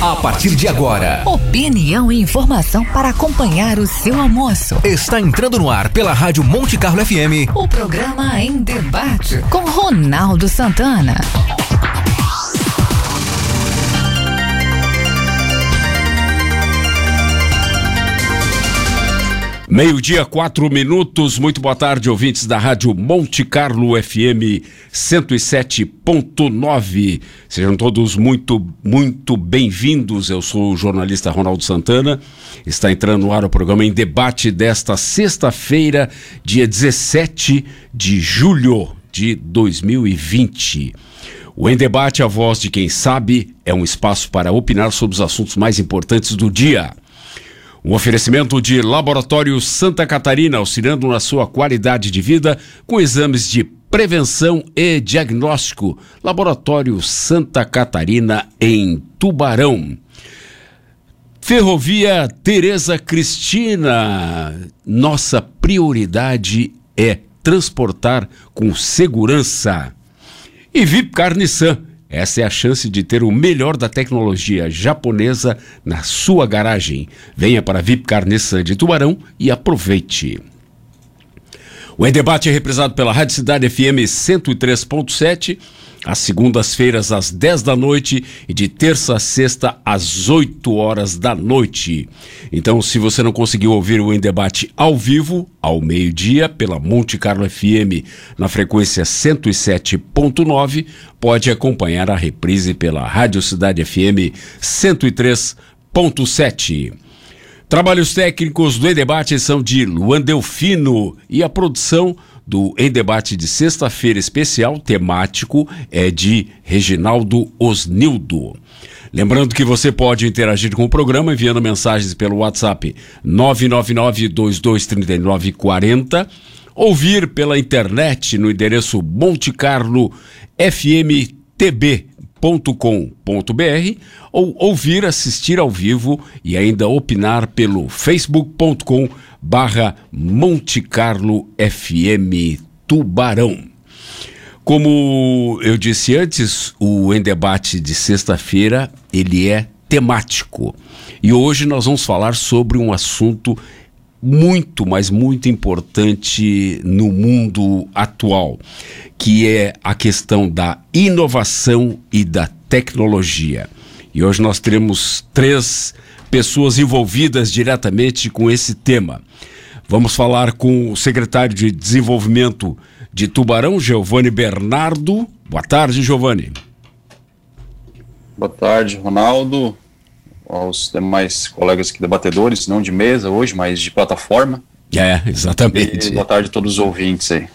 A partir de agora, opinião e informação para acompanhar o seu almoço. Está entrando no ar pela Rádio Monte Carlo FM. O programa em debate com Ronaldo Santana. Meio-dia, quatro minutos. Muito boa tarde, ouvintes da Rádio Monte Carlo FM 107.9. Sejam todos muito, muito bem-vindos. Eu sou o jornalista Ronaldo Santana. Está entrando no ar o programa em debate desta sexta-feira, dia 17 de julho de 2020. O Em Debate, a voz de quem sabe, é um espaço para opinar sobre os assuntos mais importantes do dia. Um oferecimento de Laboratório Santa Catarina, auxiliando na sua qualidade de vida com exames de prevenção e diagnóstico. Laboratório Santa Catarina, em Tubarão. Ferrovia Tereza Cristina. Nossa prioridade é transportar com segurança. E VIP Carniçan essa é a chance de ter o melhor da tecnologia japonesa na sua garagem. Venha para a VIP Nissan de Tubarão e aproveite. O Em Debate é represado pela Rádio Cidade FM 103.7 às segundas-feiras às 10 da noite e de terça a sexta às 8 horas da noite. Então, se você não conseguiu ouvir o Em Debate ao vivo, ao meio-dia, pela Monte Carlo FM, na frequência 107.9, pode acompanhar a reprise pela Rádio Cidade FM 103.7. Trabalhos técnicos do Em Debate são de Luan Delfino e a produção do Em Debate de sexta-feira especial temático é de Reginaldo Osnildo. Lembrando que você pode interagir com o programa enviando mensagens pelo WhatsApp 999-223940, ouvir pela internet no endereço montecarlofmtb.com.br ou ouvir, assistir ao vivo e ainda opinar pelo facebook.com.br barra Monte Carlo FM Tubarão. Como eu disse antes, o Em Debate de sexta-feira, ele é temático. E hoje nós vamos falar sobre um assunto muito, mas muito importante no mundo atual, que é a questão da inovação e da tecnologia. E hoje nós teremos três pessoas envolvidas diretamente com esse tema. Vamos falar com o secretário de Desenvolvimento de Tubarão, Giovanni Bernardo. Boa tarde, Giovanni. Boa tarde, Ronaldo. Aos demais colegas aqui debatedores, não de mesa hoje, mas de plataforma. É, exatamente. E boa tarde a todos os ouvintes aí.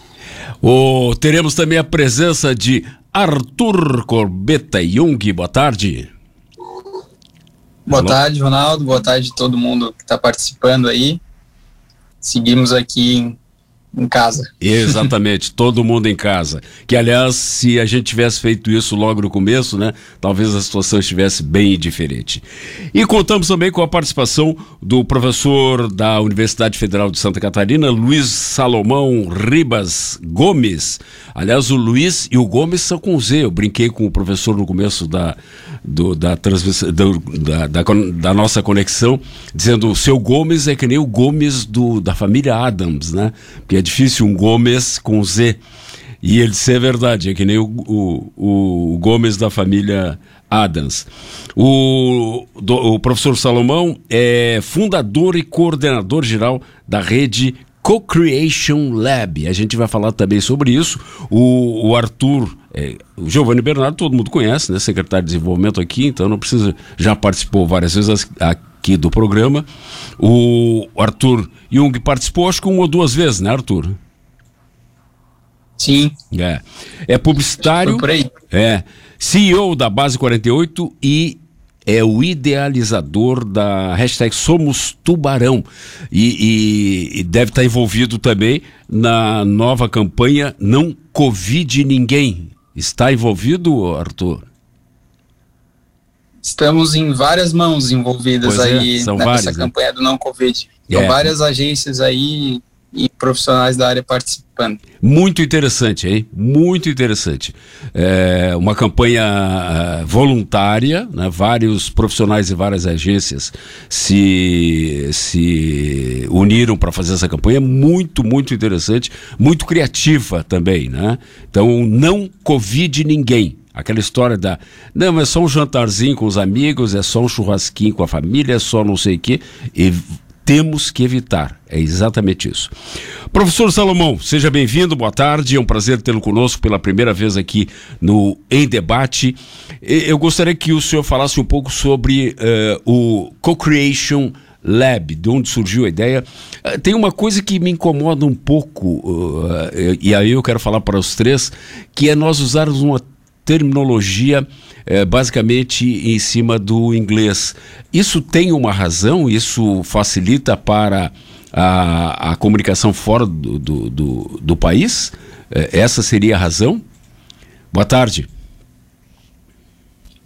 O, teremos também a presença de Arthur Corbetta Jung. Boa tarde. Boa Alô? tarde, Ronaldo. Boa tarde a todo mundo que está participando aí. Seguimos aqui em em casa. Exatamente, todo mundo em casa. Que, aliás, se a gente tivesse feito isso logo no começo, né, talvez a situação estivesse bem diferente. E contamos também com a participação do professor da Universidade Federal de Santa Catarina, Luiz Salomão Ribas Gomes. Aliás, o Luiz e o Gomes são com Z. Eu brinquei com o professor no começo da, do, da, do, da, da, da, nossa conexão, dizendo o seu Gomes é que nem o Gomes do, da família Adams, né? Porque é difícil um Gomes com Z. E ele disse, é verdade, é que nem o, o, o Gomes da família Adams. O, do, o professor Salomão é fundador e coordenador geral da rede Co-Creation Lab. A gente vai falar também sobre isso. O, o Arthur, é, o Giovanni Bernardo, todo mundo conhece, né? Secretário de Desenvolvimento aqui, então não precisa, já participou várias vezes aqui do programa. O Arthur Jung participou, acho que uma ou duas vezes, né, Arthur? Sim. É. É publicitário. É. CEO da Base 48 e é o idealizador da hashtag Somos Tubarão e, e, e, deve estar envolvido também na nova campanha Não Covid Ninguém. Está envolvido, Arthur? Estamos em várias mãos envolvidas pois é, aí é, nessa várias, né? campanha né? do Não Covid. São é. várias agências aí e profissionais da área participando. Muito interessante, hein? Muito interessante. É uma campanha uh, voluntária, né? vários profissionais e várias agências se, se uniram para fazer essa campanha. Muito, muito interessante, muito criativa também, né? Então, não Covid ninguém. Aquela história da. Não, é só um jantarzinho com os amigos, é só um churrasquinho com a família, é só não sei o quê. E temos que evitar. É exatamente isso. Professor Salomão, seja bem-vindo, boa tarde. É um prazer tê-lo conosco pela primeira vez aqui no Em Debate. Eu gostaria que o senhor falasse um pouco sobre uh, o Co-Creation Lab, de onde surgiu a ideia. Uh, tem uma coisa que me incomoda um pouco, uh, e aí eu quero falar para os três, que é nós usarmos uma terminologia é, basicamente em cima do inglês. Isso tem uma razão? Isso facilita para a, a comunicação fora do, do, do, do país? É, essa seria a razão? Boa tarde.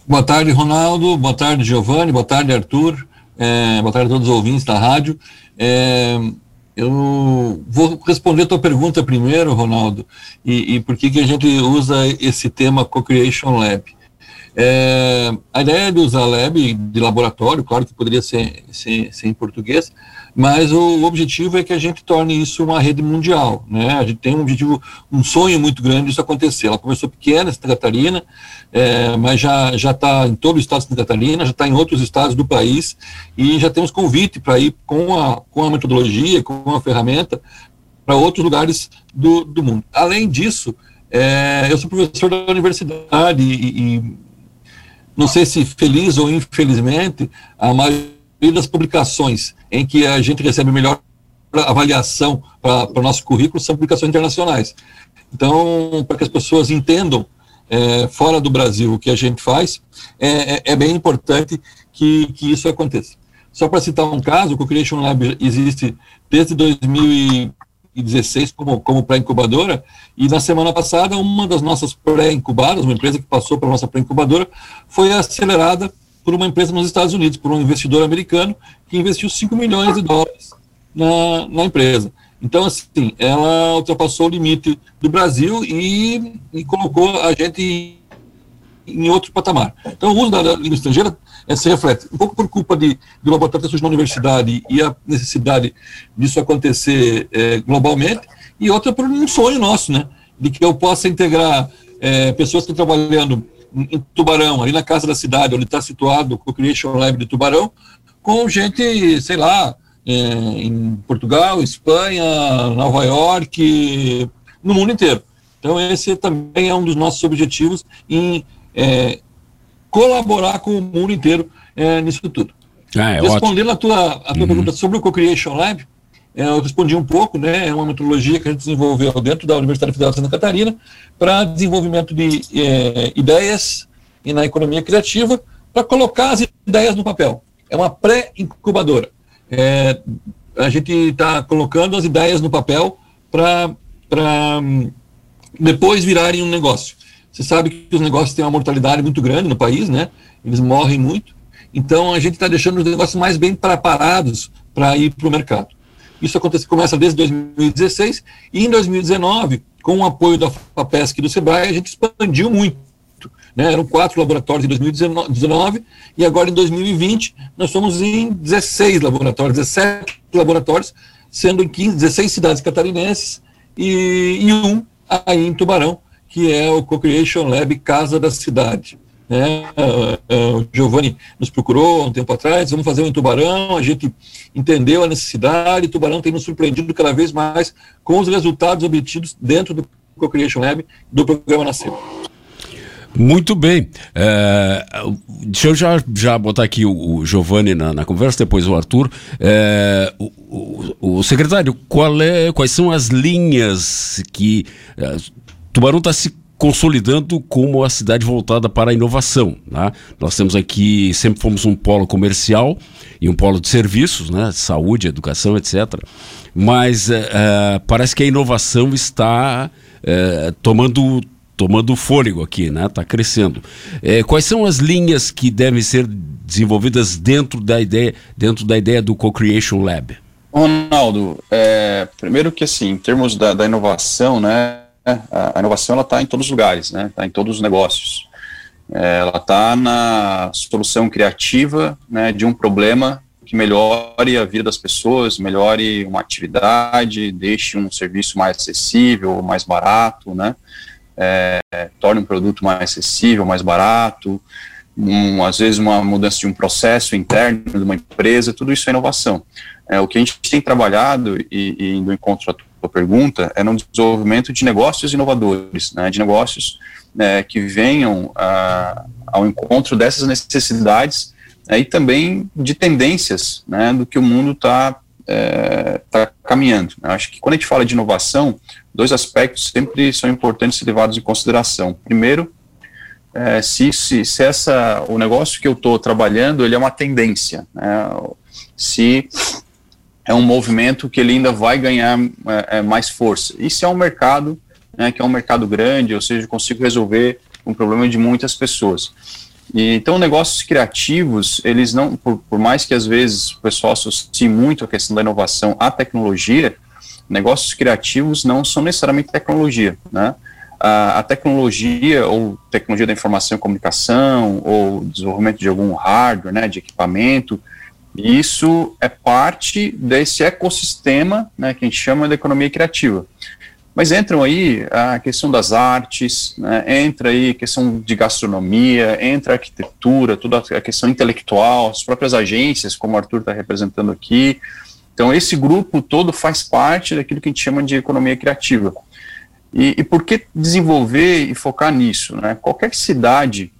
Boa tarde, Ronaldo. Boa tarde, Giovanni. Boa tarde, Arthur. É, boa tarde a todos os ouvintes da rádio. É, eu vou responder a tua pergunta primeiro, Ronaldo, e, e por que, que a gente usa esse tema Co-Creation Lab. É, a ideia de usar lab de laboratório, claro que poderia ser, ser, ser, em português, mas o objetivo é que a gente torne isso uma rede mundial. Né? A gente tem um objetivo, um sonho muito grande disso acontecer. Ela começou pequena, Santa Catarina, é, mas já já está em todo o estado de Santa Catarina, já está em outros estados do país e já temos convite para ir com a, com a metodologia, com a ferramenta para outros lugares do, do mundo. Além disso, é, eu sou professor da universidade e, e não sei se feliz ou infelizmente, a maioria das publicações em que a gente recebe melhor avaliação para o nosso currículo são publicações internacionais. Então, para que as pessoas entendam é, fora do Brasil o que a gente faz, é, é, é bem importante que, que isso aconteça. Só para citar um caso, o Co-Creation Lab existe desde 2000 2016 como, como pré-incubadora, e na semana passada, uma das nossas pré-incubadas, uma empresa que passou para nossa pré-incubadora, foi acelerada por uma empresa nos Estados Unidos, por um investidor americano, que investiu 5 milhões de dólares na, na empresa. Então, assim, ela ultrapassou o limite do Brasil e, e colocou a gente em outro patamar. Então, o uso da língua estrangeira é, se reflete um pouco por culpa de, do laboratório ter surgido na universidade e a necessidade disso acontecer é, globalmente, e outra por um sonho nosso, né? De que eu possa integrar é, pessoas que estão trabalhando em Tubarão, ali na casa da cidade, onde está situado o Creation Lab de Tubarão, com gente, sei lá, é, em Portugal, Espanha, Nova York, no mundo inteiro. Então, esse também é um dos nossos objetivos em é, colaborar com o mundo inteiro é, nisso tudo. Ah, é Respondendo a tua, a tua uhum. pergunta sobre o Co-Creation Lab, eu respondi um pouco, né, é uma metodologia que a gente desenvolveu dentro da Universidade Federal de Santa Catarina para desenvolvimento de é, ideias e na economia criativa para colocar as ideias no papel. É uma pré-incubadora. É, a gente está colocando as ideias no papel para depois virarem um negócio. Você sabe que os negócios têm uma mortalidade muito grande no país, né? Eles morrem muito. Então a gente está deixando os negócios mais bem preparados para ir para o mercado. Isso acontece, começa desde 2016 e em 2019, com o apoio da FAPESC e do SEBRAE, a gente expandiu muito. Né? Eram quatro laboratórios em 2019 e agora em 2020 nós somos em 16 laboratórios, 17 laboratórios, sendo em 15, 16 cidades catarinenses e, e um aí em Tubarão, que é o Co-Creation Lab Casa da Cidade. Né? O Giovanni nos procurou um tempo atrás, vamos fazer um em Tubarão, a gente entendeu a necessidade, Tubarão tem nos surpreendido cada vez mais com os resultados obtidos dentro do Co-Creation Lab do programa Nascer. Muito bem. É, deixa eu já, já botar aqui o, o Giovanni na, na, conversa, depois o Arthur. É, o, o, o, secretário, qual é, quais são as linhas que é, Tubarão está se consolidando como a cidade voltada para a inovação. Né? Nós temos aqui, sempre fomos um polo comercial e um polo de serviços, né? saúde, educação, etc. Mas é, é, parece que a inovação está é, tomando tomando fôlego aqui, né? Está crescendo. É, quais são as linhas que devem ser desenvolvidas dentro da ideia, dentro da ideia do Co-Creation Lab? Ronaldo, é, primeiro que assim, em termos da, da inovação, né, a, a inovação ela está em todos os lugares, né, está em todos os negócios. É, ela está na solução criativa, né, de um problema que melhore a vida das pessoas, melhore uma atividade, deixe um serviço mais acessível, mais barato, né, é, torne um produto mais acessível, mais barato, um, às vezes uma mudança de um processo interno de uma empresa, tudo isso é inovação. É, o que a gente tem trabalhado, e, e indo encontro à tua pergunta, é no desenvolvimento de negócios inovadores, né, de negócios né, que venham a, ao encontro dessas necessidades né, e também de tendências né, do que o mundo está é, tá caminhando. Eu acho que quando a gente fala de inovação, dois aspectos sempre são importantes levados em consideração. Primeiro, é, se, se, se essa, o negócio que eu estou trabalhando ele é uma tendência, né, se é um movimento que ele ainda vai ganhar é, é, mais força. Se é um mercado, né, que é um mercado grande, ou seja, eu consigo resolver um problema de muitas pessoas. E, então, negócios criativos, eles não, por, por, mais que às vezes o pessoal associe muito a questão da inovação à tecnologia, negócios criativos não são necessariamente tecnologia, né? A, a tecnologia, ou tecnologia da informação e comunicação, ou desenvolvimento de algum hardware, né, de equipamento, isso é parte desse ecossistema, né, que a gente chama de economia criativa. Mas entram aí a questão das artes, né, entra aí a questão de gastronomia, entra a arquitetura, toda a questão intelectual, as próprias agências, como o Arthur está representando aqui. Então, esse grupo todo faz parte daquilo que a gente chama de economia criativa. E, e por que desenvolver e focar nisso? Né? Qualquer cidade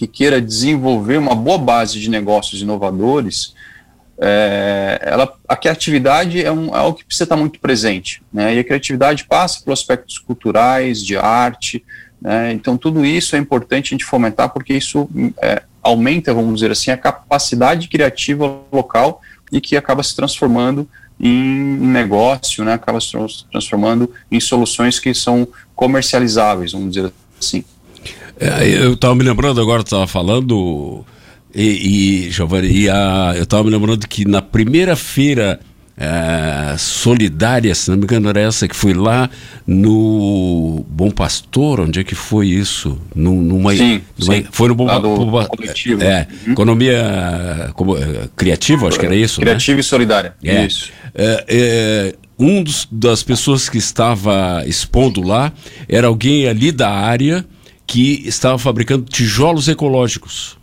que queira desenvolver uma boa base de negócios inovadores, é, ela, a criatividade é, um, é algo que precisa estar muito presente, né? E a criatividade passa por aspectos culturais, de arte, né? Então tudo isso é importante a gente fomentar porque isso é, aumenta, vamos dizer assim, a capacidade criativa local e que acaba se transformando em negócio, né? Acaba se transformando em soluções que são comercializáveis, vamos dizer assim. É, eu estava me lembrando agora, estava falando e, e Giovanni, e a, eu estava me lembrando que na primeira feira é, solidária, se não me engano, era essa que foi lá no Bom Pastor, onde é que foi isso? numa, sim, numa sim. Foi no Bom Pastor. É, uhum. economia como, é, criativa, acho que era isso. Né? Criativa né? e solidária. É. Isso. É, é, um dos, das pessoas que estava expondo lá era alguém ali da área que estava fabricando tijolos ecológicos.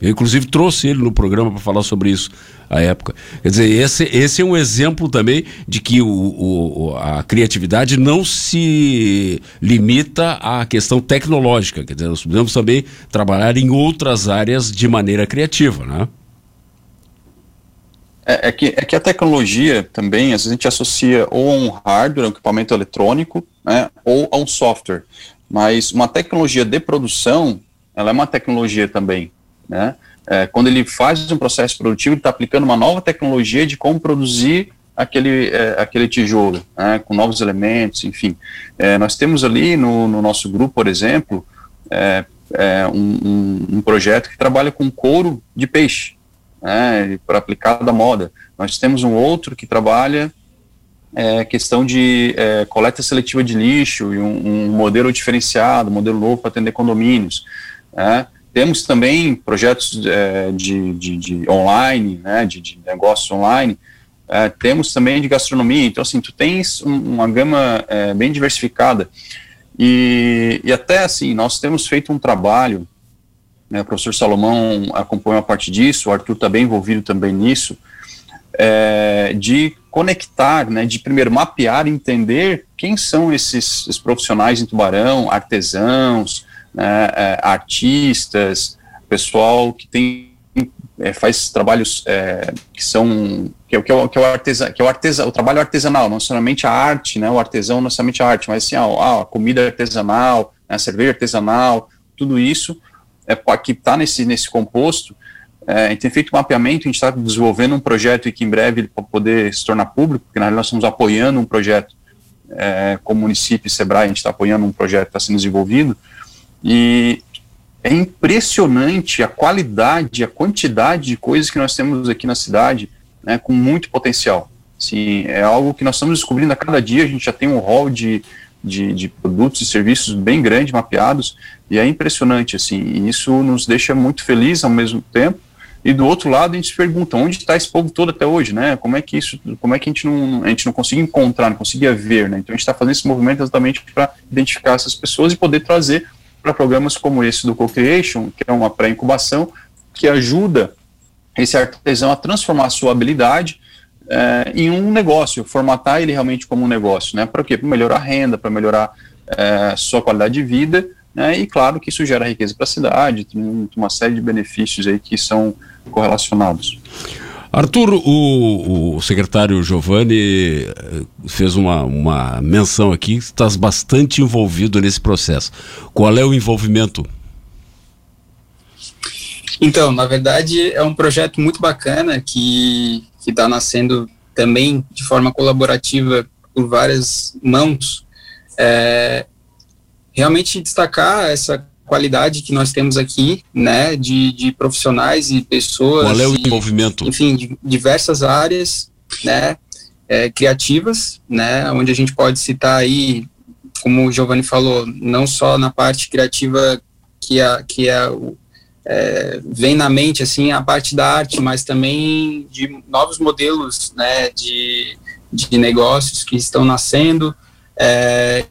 Eu, inclusive, trouxe ele no programa para falar sobre isso à época. Quer dizer, esse, esse é um exemplo também de que o, o, a criatividade não se limita à questão tecnológica. Quer dizer, nós podemos também trabalhar em outras áreas de maneira criativa, né? É, é, que, é que a tecnologia também, às vezes a gente associa ou a um hardware, um equipamento eletrônico, né, ou a um software. Mas uma tecnologia de produção, ela é uma tecnologia também. Né? É, quando ele faz um processo produtivo, ele está aplicando uma nova tecnologia de como produzir aquele, é, aquele tijolo, né, com novos elementos, enfim. É, nós temos ali no, no, nosso grupo, por exemplo, é, é, um, um, um, projeto que trabalha com couro de peixe, né, para aplicar da moda. Nós temos um outro que trabalha é, questão de é, coleta seletiva de lixo e um, um modelo diferenciado, modelo novo para atender condomínios. Né. Temos também projetos é, de, de, de, online, né, de, de negócios online, é, temos também de gastronomia, então assim, tu tens um, uma gama é, bem diversificada, e, e até assim, nós temos feito um trabalho, né, o professor Salomão acompanha a parte disso, o Arthur está bem envolvido também nisso, é, de conectar, né, de primeiro mapear entender quem são esses, esses profissionais em Tubarão, artesãos, né, é, artistas, pessoal que tem é, faz trabalhos é, que são que é, que é, o, que é o artesão, que é o, o trabalho artesanal, não somente a arte, né, o artesão não somente a arte, mas assim, a, a comida artesanal, né, a cerveja artesanal, tudo isso é que está nesse nesse composto. É, a gente tem feito um mapeamento, a gente está desenvolvendo um projeto e que em breve ele pode poder se tornar público, porque na realidade nós estamos apoiando um projeto é, como município e Sebrae, a gente está apoiando um projeto que está sendo desenvolvido, e é impressionante a qualidade, a quantidade de coisas que nós temos aqui na cidade né, com muito potencial. Sim, é algo que nós estamos descobrindo a cada dia, a gente já tem um rol de, de, de, produtos e serviços bem grande, mapeados, e é impressionante, assim, e isso nos deixa muito felizes ao mesmo tempo, e do outro lado a gente se pergunta, onde está esse povo todo até hoje, né, como é que isso, como é que a gente não, a gente não conseguia encontrar, não conseguia ver, né, então a gente está fazendo esse movimento exatamente para identificar essas pessoas e poder trazer para programas como esse do Co-Creation, que é uma pré-incubação, que ajuda esse artesão a transformar a sua habilidade é, em um negócio, formatar ele realmente como um negócio, né? Para quê? Para melhorar a renda, para melhorar é, sua qualidade de vida, né? E claro que isso gera riqueza para a cidade, tem uma série de benefícios aí que são correlacionados. Arthur, o, o, secretário Giovanni eh, fez uma, uma menção aqui, estás bastante envolvido nesse processo. Qual é o envolvimento? Então, na verdade, é um projeto muito bacana que está nascendo também de forma colaborativa por várias mãos. É, realmente destacar essa qualidade que nós temos aqui, né, de, de profissionais e pessoas. Qual é o envolvimento? Enfim, de diversas áreas, né, é, criativas, né, onde a gente pode citar aí, como o Giovanni falou, não só na parte criativa que é, que é vem na mente assim a parte da arte, mas também de novos modelos, né, de, de negócios que estão nascendo. É,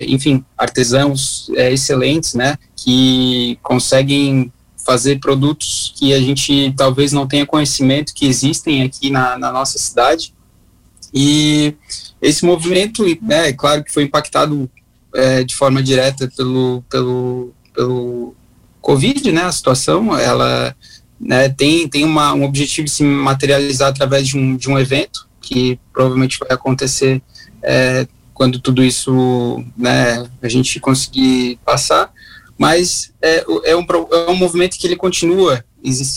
enfim, artesãos é, excelentes, né, que conseguem fazer produtos que a gente talvez não tenha conhecimento que existem aqui na, na nossa cidade. E esse movimento, né, é claro que foi impactado é, de forma direta pelo, pelo, pelo Covid, né, a situação, ela né, tem, tem uma, um objetivo de se materializar através de um, de um evento, que provavelmente vai acontecer é, quando tudo isso né, a gente conseguir passar, mas é, é, um, é um movimento que ele continua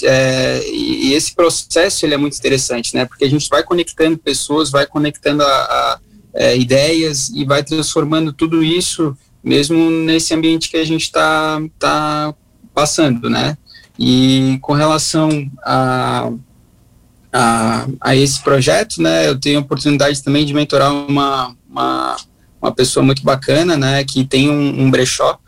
é, e esse processo ele é muito interessante, né, porque a gente vai conectando pessoas, vai conectando a, a é, ideias e vai transformando tudo isso mesmo nesse ambiente que a gente está tá passando, né, e com relação a a, a esse projeto, né, eu tenho a oportunidade também de mentorar uma, uma, uma pessoa muito bacana, né, que tem um, um brechó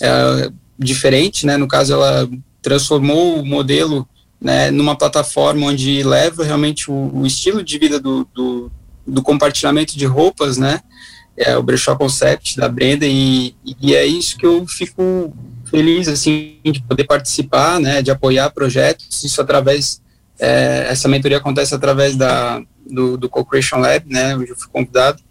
é, diferente, né, no caso ela transformou o modelo né, numa plataforma onde leva realmente o, o estilo de vida do, do, do, compartilhamento de roupas, né, é o brechó concept da Brenda e, e é isso que eu fico feliz assim de poder participar, né, de apoiar projetos, isso através é, essa mentoria acontece através da, do, do Co-Creation Lab, né, onde eu fui convidado.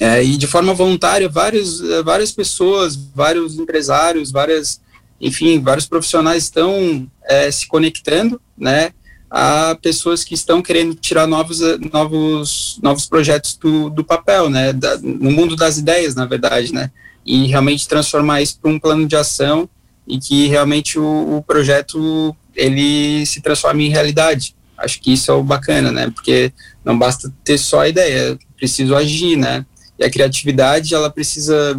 É, e de forma voluntária, vários, várias pessoas, vários empresários, várias, enfim, vários profissionais estão é, se conectando, né, a pessoas que estão querendo tirar novos, novos, novos projetos do, do papel, né, da, no mundo das ideias, na verdade, né, e realmente transformar isso para um plano de ação e que realmente o, o projeto ele se transforme em realidade. Acho que isso é o bacana, né? Porque não basta ter só a ideia, preciso agir, né? E a criatividade, ela precisa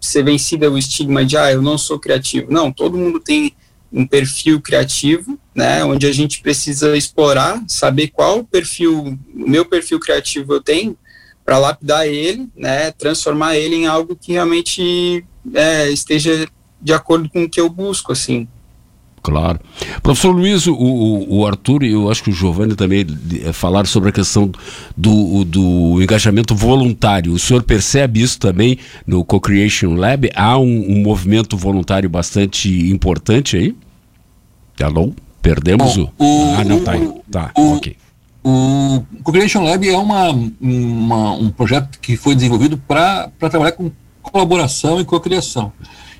ser vencida o estigma de, ah, eu não sou criativo. Não, todo mundo tem um perfil criativo, né? Onde a gente precisa explorar, saber qual perfil, o meu perfil criativo eu tenho, para lapidar ele, né? Transformar ele em algo que realmente é, esteja de acordo com o que eu busco, assim. Claro. Professor Luiz, o, o Arthur e eu acho que o Giovanni também eh, falaram sobre a questão do, do engajamento voluntário. O senhor percebe isso também no Co-Creation Lab? Há um, um, movimento voluntário bastante importante aí? Alô? Perdemos Bom, o... o... Ah, não, tá aí. Tá, o, ok. O Co-Creation Lab é uma, uma, um projeto que foi desenvolvido para trabalhar com colaboração e cocriação.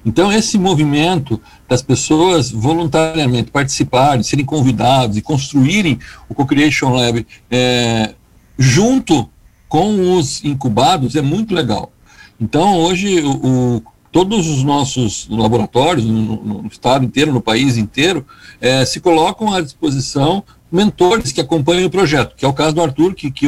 Então, esse movimento das pessoas voluntariamente participarem, serem convidados e construírem o Co-Creation Lab é, junto com os incubados é muito legal. Então, hoje, o, o todos os nossos laboratórios, no, no, estado inteiro, no país inteiro, é, se colocam à disposição mentores que acompanham o projeto, que é o caso do Arthur, que, que,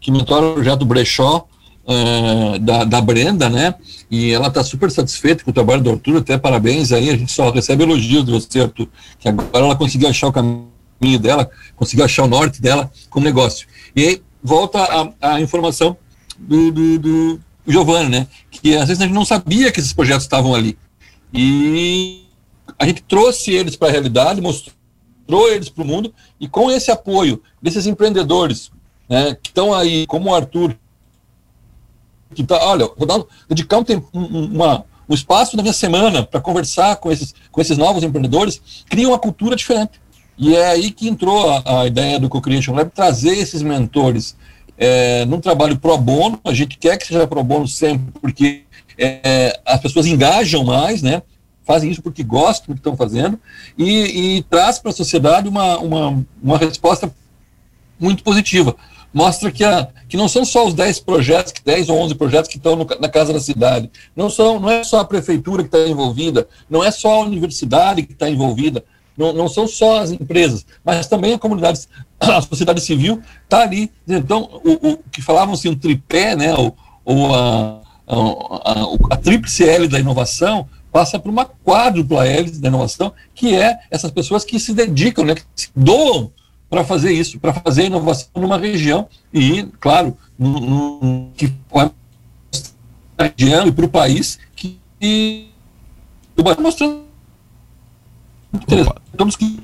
que mentora o projeto Brechó, uh, da, da Brenda, né? E ela está super satisfeita com o trabalho do Arthur, até parabéns aí, a gente só recebe elogios de você, Arthur, que agora ela conseguiu achar o caminho dela, conseguiu achar o norte dela como negócio. E aí volta a, a informação do, do, do Giovanni, né? Que às vezes a gente não sabia que esses projetos estavam ali. E a gente trouxe eles para a realidade, mostrou eles para o mundo, e com esse apoio desses empreendedores né, que estão aí, como o Arthur, que tá, olha, vou dar, dedicar um, tempo, um, uma, um espaço na minha semana para conversar com esses, com esses novos empreendedores, cria uma cultura diferente. E é aí que entrou a, a ideia do Co-Creation Lab, trazer esses mentores é, num trabalho pro bono, a gente quer que seja pro bono sempre, porque é, as pessoas engajam mais, né? Fazem isso porque gostam do que estão fazendo e, e traz para a sociedade uma, uma, uma resposta muito positiva. Mostra que, a, que não são só os 10 projetos, 10 ou 11 projetos que estão no, na Casa da Cidade. Não, são, não é só a prefeitura que está envolvida, não é só a universidade que está envolvida, não, não são só as empresas, mas também a comunidade, a sociedade civil está ali. Então, o, o, que falavam assim, um tripé, né, ou, ou a, a, a, a tríplice L da inovação, passa por uma quádrupla L da inovação, que é essas pessoas que se dedicam, né, que se doam para fazer isso, para fazer inovação numa região e, claro, no, no, que região e para o país que, mostrando que.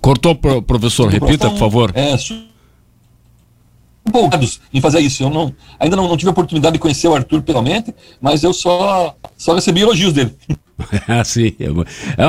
Cortou, professor, repita, por favor. É, empolgados em fazer isso. Eu não, ainda não, não, tive a oportunidade de conhecer o Arthur pessoalmente, mas eu só, só recebi elogios dele. ah, sim.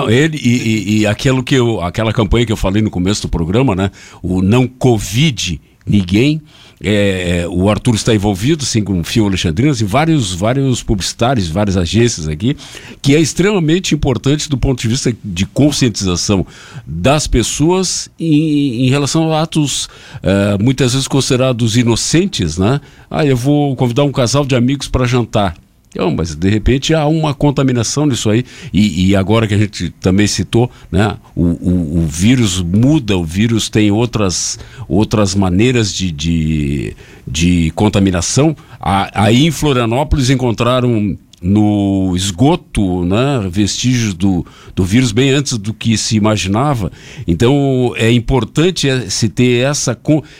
Ele e, e, e, aquilo que eu, aquela campanha que eu falei no começo do programa, né? O não Covid ninguém é, é, o Arthur está envolvido, sim, com o Fio Alexandrinas e vários, vários publicitários, várias agências aqui, que é extremamente importante do ponto de vista de conscientização das pessoas em, em relação a atos uh, muitas vezes considerados inocentes, né? Ah, eu vou convidar um casal de amigos para jantar. Então, mas de repente há uma contaminação nisso aí, e, e agora que a gente também citou, né, o, o, o, vírus muda, o vírus tem outras, outras maneiras de, de, de contaminação. Aí em Florianópolis encontraram no esgoto, né, vestígios do, do vírus bem antes do que se imaginava. Então é importante é, se ter essa,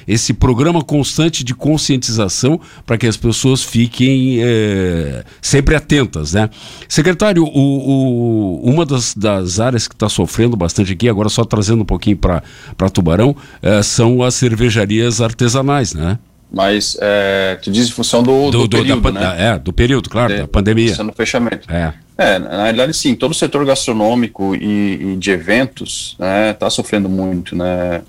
esse programa constante de conscientização para que as pessoas fiquem é, sempre atentas. Né? Secretário, o, o, uma das, das áreas que está sofrendo bastante aqui, agora só trazendo um pouquinho para Tubarão, é, são as cervejarias artesanais, né? Mas é, tu diz em função do, do, do período, da, né? É, do período, claro, de, da pandemia. No fechamento. É. é, na realidade sim, todo o setor gastronômico e, e de eventos está né, tá sofrendo muito, né?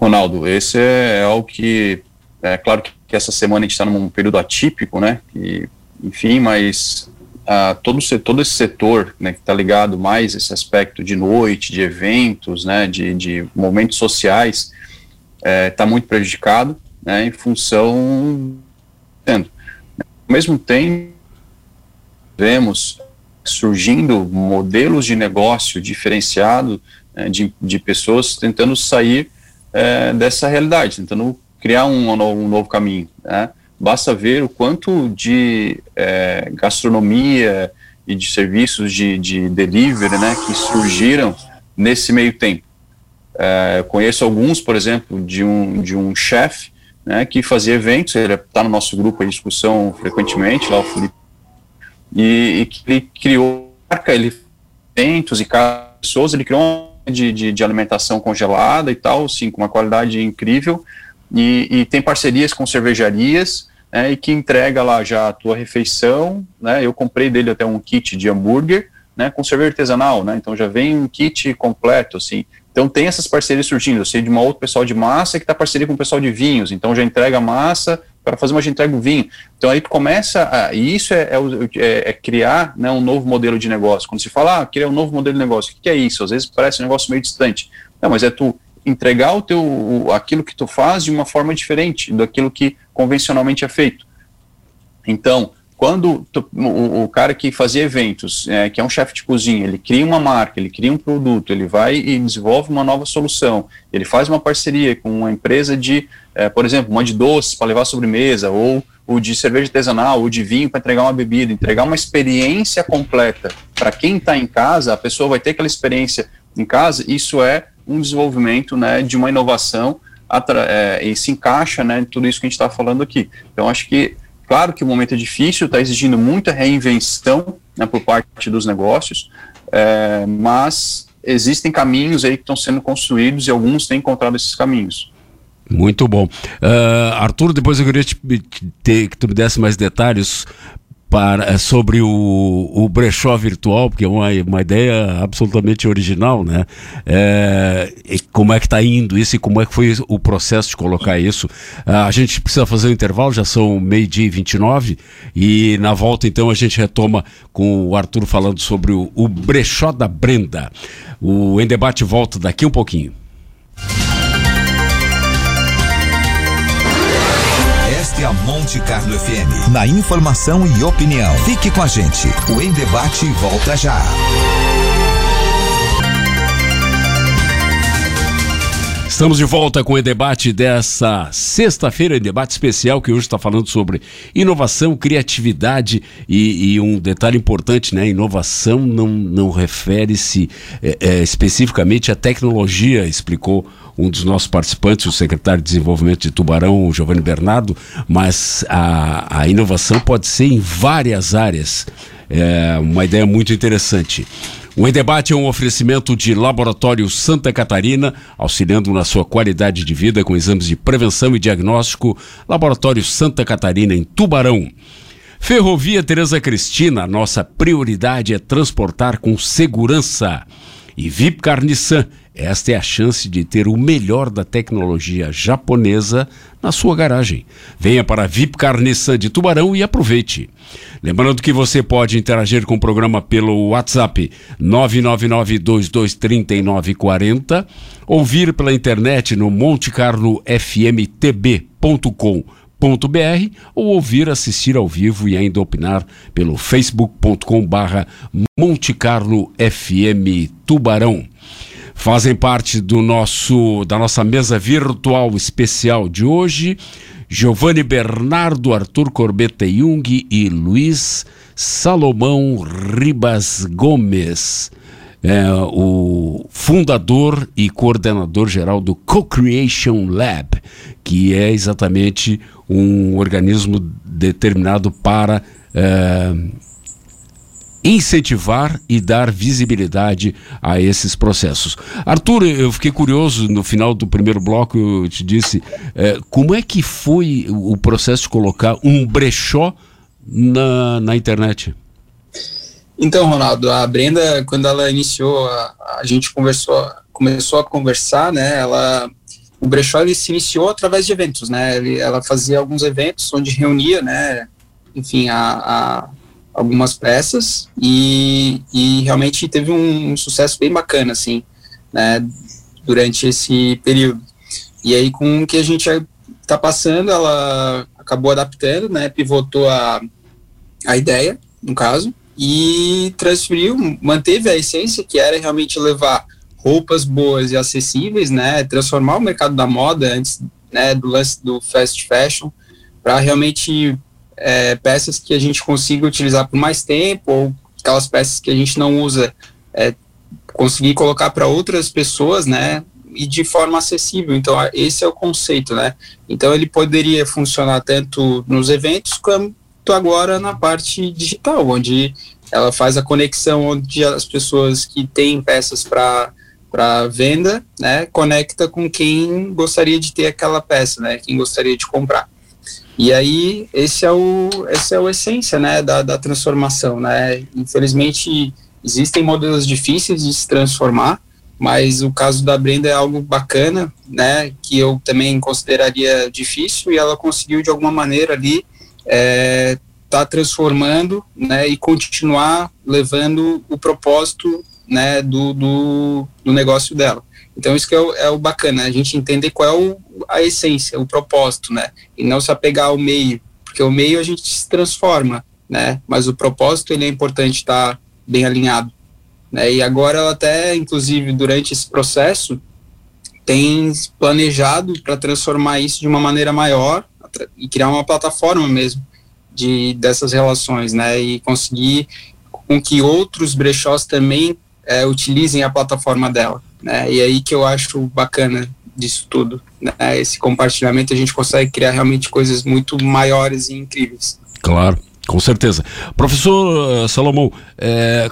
Ronaldo, esse é, é algo que, é claro que, essa semana a gente está num período atípico, né? E, enfim, mas ah, todo, todo esse setor né, que está ligado mais a esse aspecto de noite, de eventos, né, de, de momentos sociais, está é, muito prejudicado né, em função. Ao mesmo tempo, vemos surgindo modelos de negócio diferenciado né, de, de pessoas tentando sair é, dessa realidade, tentando criar um, um novo caminho. Né? Basta ver o quanto de é, gastronomia e de serviços de, de delivery né, que surgiram nesse meio tempo. É, conheço alguns, por exemplo, de um, de um chefe né, que fazia eventos, ele está no nosso grupo de discussão frequentemente, lá o Felipe, e, e que ele criou marca, ele eventos e pessoas, ele criou um de, de, de, alimentação congelada e tal, sim, com uma qualidade incrível, e, e tem parcerias com cervejarias, né, e que entrega lá já a tua refeição, né, eu comprei dele até um kit de hambúrguer, né, com cerveja artesanal, né, então já vem um kit completo, assim, então tem essas parcerias surgindo. Eu sei de uma outra pessoal de massa que está parceria com o pessoal de vinhos, então já entrega massa para fazer uma entrega o vinho. Então aí começa a, e isso é, é, é, é criar né, um novo modelo de negócio. Quando se fala, ah, criar um novo modelo de negócio, o que, que é isso? Às vezes parece um negócio meio distante. Não, mas é tu entregar o teu, o, aquilo que tu faz de uma forma diferente daquilo que convencionalmente é feito. Então, quando o, cara que fazia eventos, é, que é um chefe de cozinha, ele cria uma marca, ele cria um produto, ele vai e desenvolve uma nova solução, ele faz uma parceria com uma empresa de, é, por exemplo, uma de doces para levar sobremesa, ou o de cerveja artesanal, ou de vinho para entregar uma bebida, entregar uma experiência completa para quem está em casa, a pessoa vai ter aquela experiência em casa, isso é um desenvolvimento né, de uma inovação é, e se encaixa né, em tudo isso que a gente está falando aqui. Então, acho que, claro que o momento é difícil, está exigindo muita reinvenção né, por parte dos negócios, é, mas existem caminhos aí que estão sendo construídos e alguns têm encontrado esses caminhos. Muito bom. Uh, Arthur, depois eu queria te, te, que tu me desse mais detalhes para, eh, sobre o, o brechó virtual, porque é uma, uma ideia absolutamente original, né? É, como é que está indo isso e como é que foi o processo de colocar isso. Ah, a gente precisa fazer um intervalo, já são meio-dia e 29, e na volta então a gente retoma com o Arthur falando sobre o, o brechó da Brenda. O Em Debate volta daqui um pouquinho. Monte Carlo FM. Na informação e opinião. Fique com a gente. O Em Debate volta já. Estamos de volta com o debate dessa sexta-feira, debate especial que hoje está falando sobre inovação, criatividade e, e, um detalhe importante, né? Inovação não, não refere-se é, é, especificamente à tecnologia, explicou um dos nossos participantes, o secretário de Desenvolvimento de Tubarão, Giovanni Bernardo, mas a, a inovação pode ser em várias áreas. É uma ideia muito interessante. O Em Debate é um oferecimento de Laboratório Santa Catarina, auxiliando na sua qualidade de vida com exames de prevenção e diagnóstico. Laboratório Santa Catarina, em Tubarão. Ferrovia Tereza Cristina, nossa prioridade é transportar com segurança. E VIP Carniçan, esta é a chance de ter o melhor da tecnologia japonesa na sua garagem. Venha para a VIP Carniçan de Tubarão e aproveite. Lembrando que você pode interagir com o programa pelo WhatsApp 999-223940, ouvir pela internet no montecarlofmtb.com ou ouvir, assistir ao vivo e ainda opinar pelo facebook.com barra Monte Carlo FM Tubarão. Fazem parte do nosso da nossa mesa virtual especial de hoje Giovanni Bernardo, Arthur Corbetta Jung e Luiz Salomão Ribas Gomes, é, o fundador e coordenador geral do Co-Creation Lab, que é exatamente um organismo determinado para é, incentivar e dar visibilidade a esses processos. Arthur, eu fiquei curioso no final do primeiro bloco, eu te disse, é, como é que foi o processo de colocar um brechó na, na internet? Então, Ronaldo, a Brenda, quando ela iniciou, a, a gente conversou, começou a conversar, né? Ela, o brechó ele se iniciou através de eventos, né? Ele, ela fazia alguns eventos onde reunia, né? Enfim, a, a algumas peças e, e realmente teve um, sucesso bem bacana, assim, né, durante esse período. E aí, com o que a gente está passando, ela acabou adaptando, né, pivotou a, a ideia, no caso, e transferiu, manteve a essência, que era realmente levar roupas boas e acessíveis, né, transformar o mercado da moda antes, né, do lance do fast fashion, para realmente é, peças que a gente consiga utilizar por mais tempo, ou aquelas peças que a gente não usa, é, conseguir colocar para outras pessoas, né? E de forma acessível. Então, esse é o conceito, né? Então, ele poderia funcionar tanto nos eventos quanto agora na parte digital, onde ela faz a conexão onde as pessoas que têm peças para para venda, né, conecta com quem gostaria de ter aquela peça, né, quem gostaria de comprar. E aí, esse é o, essa é a essência, né, da, da transformação, né, infelizmente existem modelos difíceis de se transformar, mas o caso da Brenda é algo bacana, né, que eu também consideraria difícil e ela conseguiu de alguma maneira ali é, tá transformando, né, e continuar levando o propósito, né, do, do, do negócio dela. Então isso que é o, é o bacana, a gente entender qual é o, a essência, o propósito, né? E não se apegar ao meio, porque o meio a gente se transforma, né? Mas o propósito ele é importante estar bem alinhado, né? E agora ela até, inclusive, durante esse processo, tem planejado para transformar isso de uma maneira maior e criar uma plataforma mesmo de dessas relações, né? E conseguir com que outros brechós também é, utilizem a plataforma dela. Né? E aí que eu acho bacana disso tudo, né? Esse compartilhamento a gente consegue criar realmente coisas muito maiores e incríveis. Claro, com certeza. Professor uh, Salomão, é,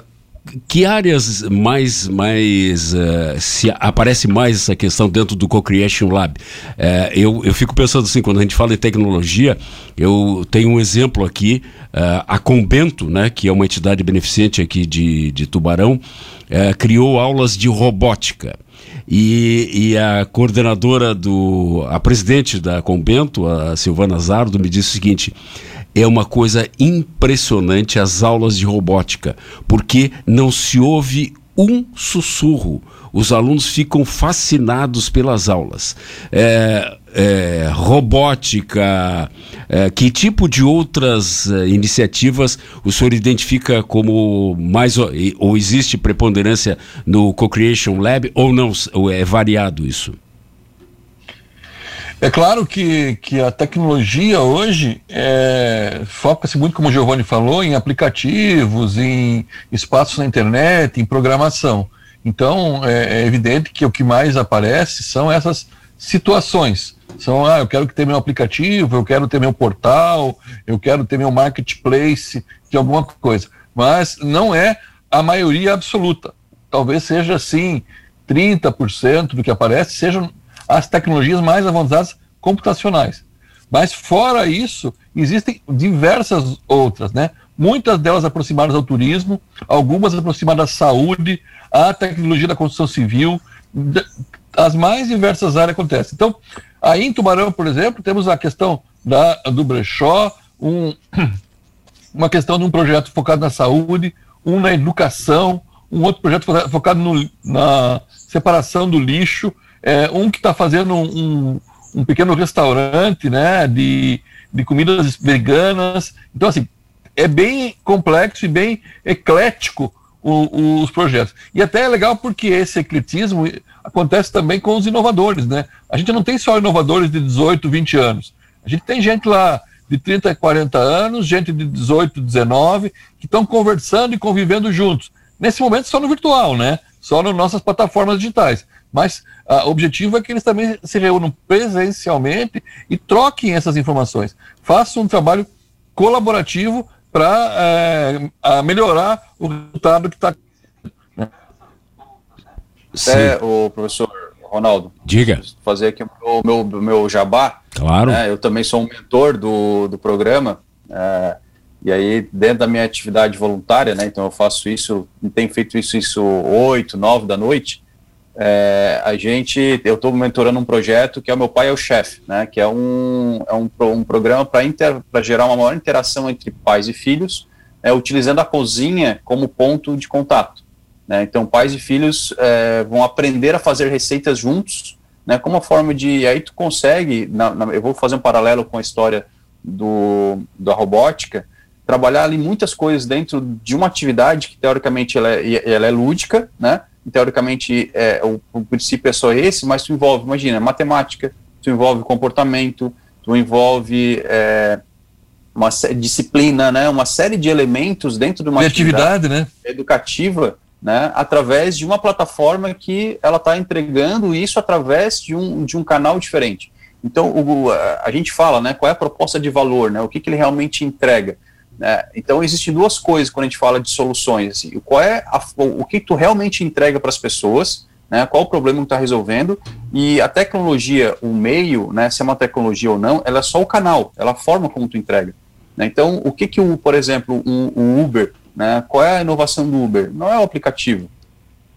que áreas mais, mais uh, se aparece mais essa questão dentro do Co-Creation Lab? Uh, eu, eu fico pensando assim, quando a gente fala em tecnologia, eu tenho um exemplo aqui, uh, a Combento, né, que é uma entidade beneficente aqui de, de Tubarão, criou aulas de robótica. E, e, a coordenadora do. a presidente da Combento, a Silvana Zardo, me disse o seguinte: é uma coisa impressionante as aulas de robótica, porque não se ouve um sussurro. Os alunos ficam fascinados pelas aulas. É, é, robótica, é, que tipo de outras é, iniciativas o senhor identifica como mais ou, existe preponderância no Co-Creation Lab ou não? Ou é variado isso? É claro que, que a tecnologia hoje é, foca-se muito, como o Giovanni falou, em aplicativos, em espaços na internet, em programação. Então, é, é evidente que o que mais aparece são essas situações. São, ah, eu quero ter meu aplicativo, eu quero ter meu portal, eu quero ter meu marketplace de alguma coisa. Mas não é a maioria absoluta. Talvez seja assim, 30% do que aparece sejam as tecnologias mais avançadas computacionais. Mas fora isso, existem diversas outras, né? Muitas delas aproximadas ao turismo, algumas aproximadas à saúde, à tecnologia da construção civil, as mais diversas áreas acontecem. Então, aí em Tubarão, por exemplo, temos a questão da, do brechó, um, uma questão de um projeto focado na saúde, um na educação, um outro projeto focado no, na separação do lixo, é, um que está fazendo um, um, pequeno restaurante né, de, de comidas veganas. Então, assim, é bem complexo e bem eclético o, os projetos. E até é legal porque esse ecletismo acontece também com os inovadores. Né? A gente não tem só inovadores de 18, 20 anos. A gente tem gente lá de 30, 40 anos, gente de 18, 19, que estão conversando e convivendo juntos. Nesse momento, só no virtual, né? Só nas nossas plataformas digitais. Mas ah, o objetivo é que eles também se reúnam presencialmente e troquem essas informações. Façam um trabalho colaborativo para é, melhorar o resultado que está. Né? É, o professor Ronaldo. Diga. Fazer aqui o meu, meu, meu jabá. Claro. Né? Eu também sou um mentor do, do programa. É, e aí, dentro da minha atividade voluntária, né? Então eu faço isso, tenho feito isso, isso 8, 9 da noite é, a gente, eu estou mentorando um projeto que é o Meu Pai é o Chefe, né, que é um, é um, um programa para gerar uma maior interação entre pais e filhos, é, utilizando a cozinha como ponto de contato. Né, então, pais e filhos é, vão aprender a fazer receitas juntos, né, como uma forma de, aí tu consegue, na, na, eu vou fazer um paralelo com a história do, da robótica, trabalhar ali muitas coisas dentro de uma atividade que, teoricamente, ela é, ela é lúdica, né, teoricamente é, o, o, princípio é só esse, mas tu envolve, imagina, matemática, tu envolve comportamento, tu envolve é, uma disciplina, né, uma série de elementos dentro de uma atividade, né? educativa, né, através de uma plataforma que ela está entregando isso através de um, de um canal diferente. Então, o, a, a gente fala, né, qual é a proposta de valor, né, o que, que ele realmente entrega. Né? Então, existem duas coisas quando a gente fala de soluções. Assim, qual é a, o que tu realmente entrega para as pessoas, né? qual o problema que está resolvendo, e a tecnologia, o meio, né, se é uma tecnologia ou não, ela é só o canal, ela é forma como tu entrega. Né? Então, o que, que o, por exemplo, o, o Uber, né, qual é a inovação do Uber? Não é o aplicativo,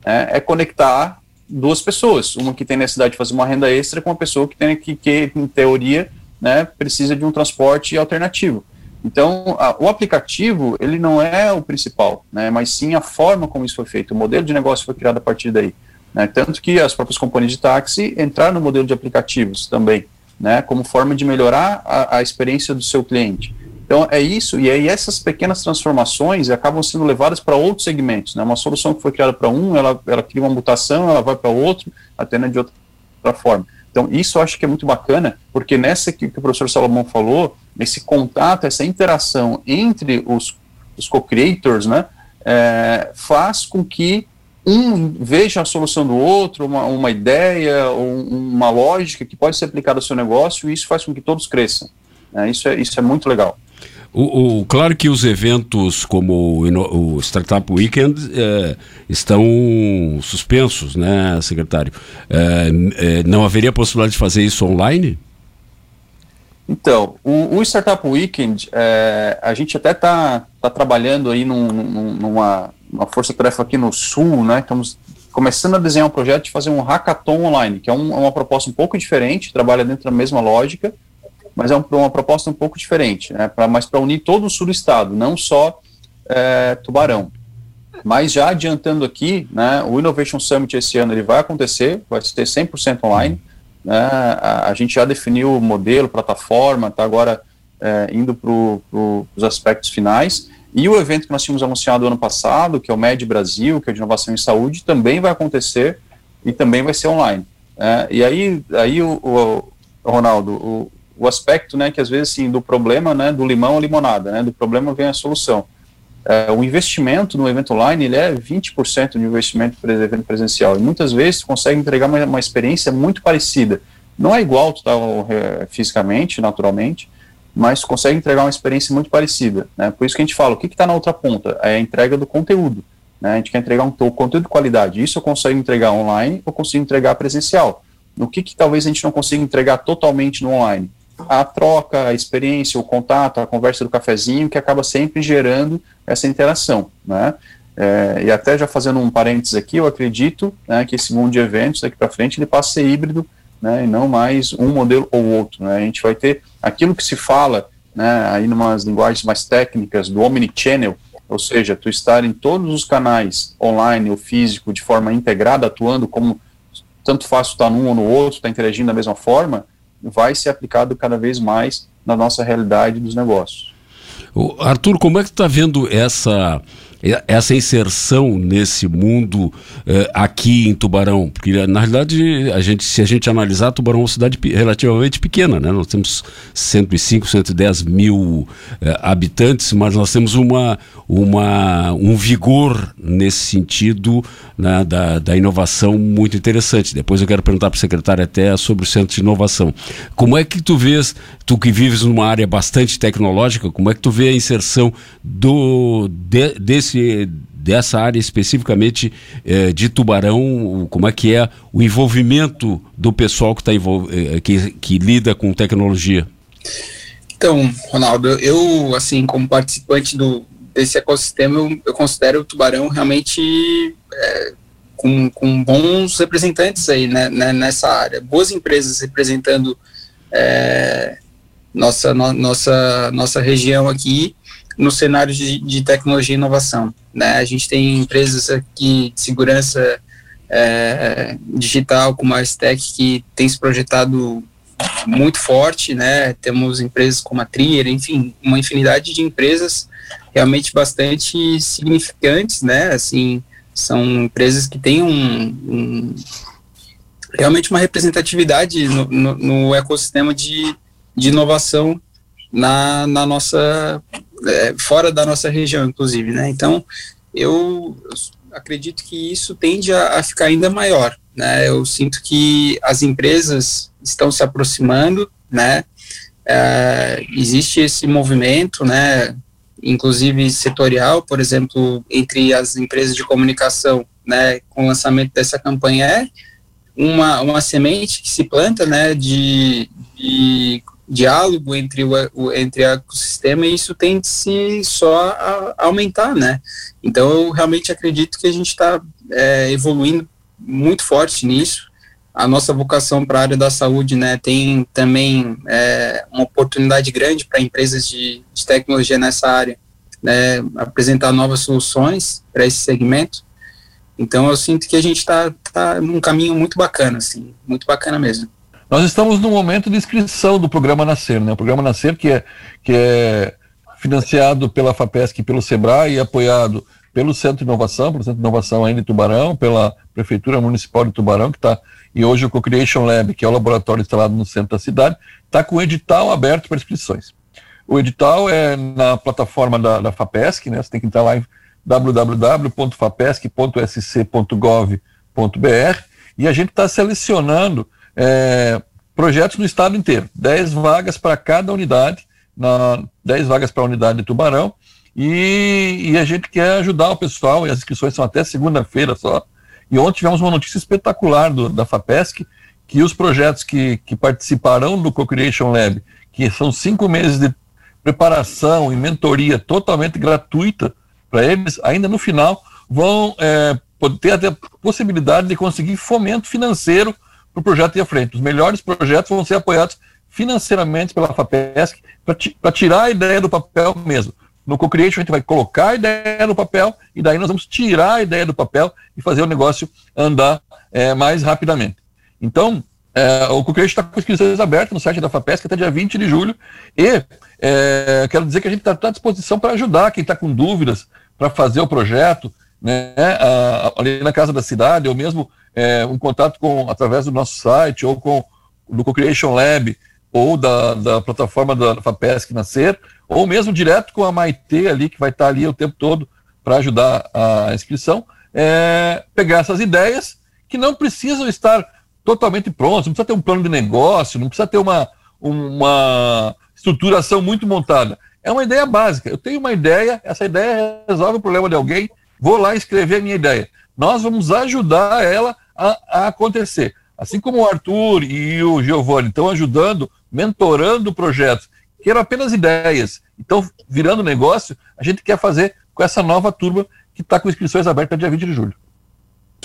né? é conectar duas pessoas, uma que tem necessidade de fazer uma renda extra com uma pessoa que tem que, que em teoria, né, precisa de um transporte alternativo. Então, a, o aplicativo, ele não é o principal, né, mas sim a forma como isso foi feito. O modelo de negócio foi criado a partir daí. Né, tanto que as próprias companhias de táxi entraram no modelo de aplicativos também, né, como forma de melhorar a, a experiência do seu cliente. Então, é isso, e aí essas pequenas transformações acabam sendo levadas para outros segmentos. Né, uma solução que foi criada para um, ela, ela cria uma mutação, ela vai para outro, atendendo de outra forma. Então, isso eu acho que é muito bacana, porque nessa que, que o professor Salomão falou, esse contato, essa interação entre os, os co-creators, né, é, faz com que um veja a solução do outro, uma, uma ideia, um, uma lógica que pode ser aplicada ao seu negócio, e isso faz com que todos cresçam. Né? Isso, é, isso é muito legal. O, o, claro que os eventos como o, o Startup Weekend eh, estão suspensos, né, secretário? Eh, eh, não haveria possibilidade de fazer isso online? Então, o, o Startup Weekend, a gente até está tá trabalhando aí num, num, numa, uma força-tarefa aqui no Sul, né? Estamos começando a desenhar um projeto de fazer um hackathon online, que é um, uma proposta um pouco diferente, trabalha dentro da mesma lógica, mas é um, uma proposta um pouco diferente, né? Pra, mas para unir todo o sul do estado, não só é, Tubarão. Mas já adiantando aqui, né, o Innovation Summit esse ano ele vai acontecer, vai ser 100% online. Né, a, a, gente já definiu o modelo, plataforma, está agora é, indo para pro, os aspectos finais. E o evento que nós tínhamos anunciado ano passado, que é o MED Brasil, que é de inovação em saúde, também vai acontecer e também vai ser online. É, e aí, aí o, o Ronaldo, o, o, aspecto, né, que às vezes, assim, do problema, né, do limão à limonada, né, do problema vem a solução. É, o investimento no evento online, ele é 20% do investimento para evento presencial, e muitas vezes consegue entregar uma, uma experiência muito parecida. Não é igual, tá, fisicamente, naturalmente, mas consegue entregar uma experiência muito parecida. Né? Por isso que a gente fala, o que está na outra ponta? É a entrega do conteúdo. Né? A gente quer entregar um, conteúdo de qualidade. Isso eu consigo entregar online ou consigo entregar presencial. No que, que talvez a gente não consiga entregar totalmente no online? A troca, a experiência, o contato, a conversa do cafezinho, que acaba sempre gerando essa interação. Né? É, e até já fazendo um parênteses aqui, eu acredito né, que esse mundo de eventos daqui para frente ele passa a ser híbrido né, e não mais um modelo ou outro. Né? A gente vai ter aquilo que se fala, né, aí numas linguagens mais técnicas, do omnichannel, ou seja, tu estar em todos os canais, online ou físico, de forma integrada, atuando como tanto faz estar num ou no outro, está interagindo da mesma forma, vai ser aplicado cada vez mais na nossa realidade dos negócios. Arthur, como é que está vendo essa essa inserção nesse mundo eh, aqui em Tubarão, porque na realidade a gente, se a gente analisar, Tubarão é uma cidade relativamente pequena, né? Nós temos 105, 110 mil eh, habitantes, mas nós temos uma, uma, um vigor nesse sentido né, da, da inovação muito interessante. Depois eu quero perguntar para o secretário até sobre o centro de inovação. Como é que tu vês, tu que vives numa área bastante tecnológica, como é que tu vê a inserção do, de, desse desse, dessa área especificamente eh, de Tubarão, como é que é o envolvimento do pessoal que, tá eh, que, que lida com tecnologia? Então, Ronaldo, eu, assim, como participante do, desse ecossistema, eu, eu considero o Tubarão realmente é, com, com bons representantes aí né, né, nessa área. Boas empresas representando é, nossa, no, nossa, nossa região aqui no cenário de, de, tecnologia e inovação. Né? A gente tem empresas aqui de segurança é, digital, como a Stec, que tem se projetado muito forte, né? Temos empresas como a Trier, enfim, uma infinidade de empresas realmente bastante significantes, né? Assim, são empresas que têm um, um realmente uma representatividade no, no, no ecossistema de, de inovação na, na nossa é, fora da nossa região, inclusive, né? Então, eu acredito que isso tende a, a, ficar ainda maior, né? Eu sinto que as empresas estão se aproximando, né? É, existe esse movimento, né? Inclusive setorial, por exemplo, entre as empresas de comunicação, né? Com o lançamento dessa campanha é uma, uma semente que se planta, né? De, de diálogo entre o, o entre o ecossistema e isso tem de se só a aumentar, né? Então eu realmente acredito que a gente está é, evoluindo muito forte nisso. A nossa vocação para a área da saúde, né, tem também é, uma oportunidade grande para empresas de, de tecnologia nessa área, né, apresentar novas soluções para esse segmento. Então eu sinto que a gente está tá num caminho muito bacana, assim, muito bacana mesmo. Nós estamos no momento de inscrição do programa Nascer, né? O programa Nascer que é, que é financiado pela FAPESC e pelo SEBRAE e apoiado pelo Centro de Inovação, pelo Centro de Inovação ainda em Tubarão, pela Prefeitura Municipal de Tubarão, que está, e hoje o Co-Creation Lab, que é o laboratório instalado no centro da cidade, está com o edital aberto para inscrições. O edital é na plataforma da, da FAPESC, né? Você tem que entrar lá e www.fapesc.sc.gov.br e a gente está selecionando é, projetos no estado inteiro, 10 vagas para cada unidade, na, 10 vagas para a unidade de Tubarão, e, e, a gente quer ajudar o pessoal, e as inscrições são até segunda-feira só. E ontem tivemos uma notícia espetacular do, da FAPESC, que os projetos que, que participarão do Co-Creation Lab, que são cinco meses de preparação e mentoria totalmente gratuita para eles, ainda no final vão é, ter até a possibilidade de conseguir fomento financeiro para o projeto ir à frente. Os melhores projetos vão ser apoiados financeiramente pela FAPESC para tirar a ideia do papel mesmo. No Co-Creation a gente vai colocar a ideia no papel e daí nós vamos tirar a ideia do papel e fazer o negócio andar é, mais rapidamente. Então, é, o Co-Creation está com inscrições abertas no site da FAPESC até dia 20 de julho e é, quero dizer que a gente está tá à disposição para ajudar quem está com dúvidas para fazer o projeto, né, a, ali na Casa da Cidade, ou mesmo é, um contato com através do nosso site ou com do Co-Creation Lab ou da, da plataforma da FAPESC Nascer, ou mesmo direto com a Maite ali, que vai estar ali o tempo todo para ajudar a inscrição, é, pegar essas ideias que não precisam estar totalmente prontas, não precisa ter um plano de negócio, não precisa ter uma, uma estruturação muito montada. É uma ideia básica. Eu tenho uma ideia, essa ideia resolve o problema de alguém, vou lá escrever a minha ideia. Nós vamos ajudar ela a, a acontecer. Assim como o Arthur e o Giovanni estão ajudando mentorando projetos que eram apenas ideias, então virando negócio, a gente quer fazer com essa nova turma que está com inscrições abertas dia 20 de julho.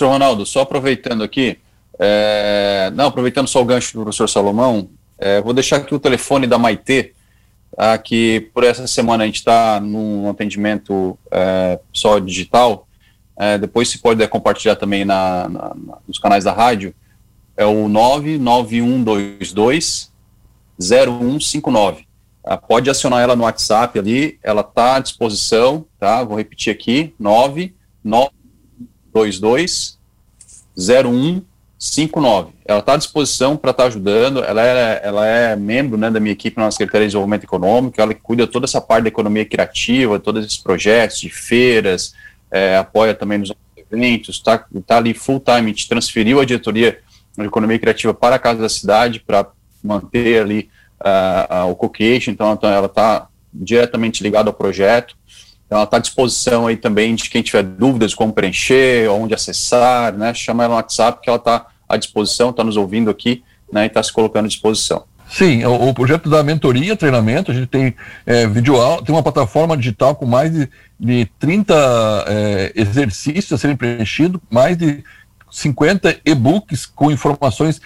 Ronaldo, só aproveitando aqui, é, não, aproveitando só o gancho do professor Salomão, é, vou deixar aqui o telefone da Maitê, tá, que por essa semana a gente está num atendimento é, só digital, é, depois se pode compartilhar também na, na, nos canais da rádio, é o 99122 0159. Ah, pode acionar ela no WhatsApp ali, ela está à disposição, tá? Vou repetir aqui, 9922 0159. Ela está à disposição para estar tá ajudando, ela é, ela é membro né, da minha equipe na Secretaria de Desenvolvimento Econômico, ela cuida toda essa parte da economia criativa, todos esses projetos de feiras, é, apoia também nos eventos, está tá ali full time, te transferiu a diretoria de economia criativa para a Casa da Cidade, para manter ali uh, o co-creation, então, então ela está diretamente ligada ao projeto, então ela está à disposição aí também de quem tiver dúvidas como preencher, onde acessar, né, chama ela no WhatsApp que ela está à disposição, está nos ouvindo aqui, né, e está se colocando à disposição. Sim, o, o, projeto da mentoria, treinamento, a gente tem é, vídeo tem uma plataforma digital com mais de, de 30 é, exercícios a serem preenchidos, mais de 50 e-books com informações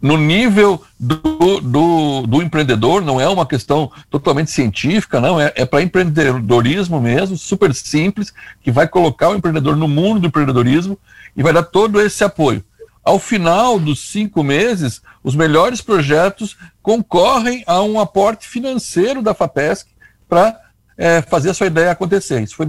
no nível do, do, do, empreendedor, não é uma questão totalmente científica, não, é, é para empreendedorismo mesmo, super simples, que vai colocar o empreendedor no mundo do empreendedorismo e vai dar todo esse apoio. Ao final dos cinco meses, os melhores projetos concorrem a um aporte financeiro da FAPESC para é, fazer a sua ideia acontecer. Isso foi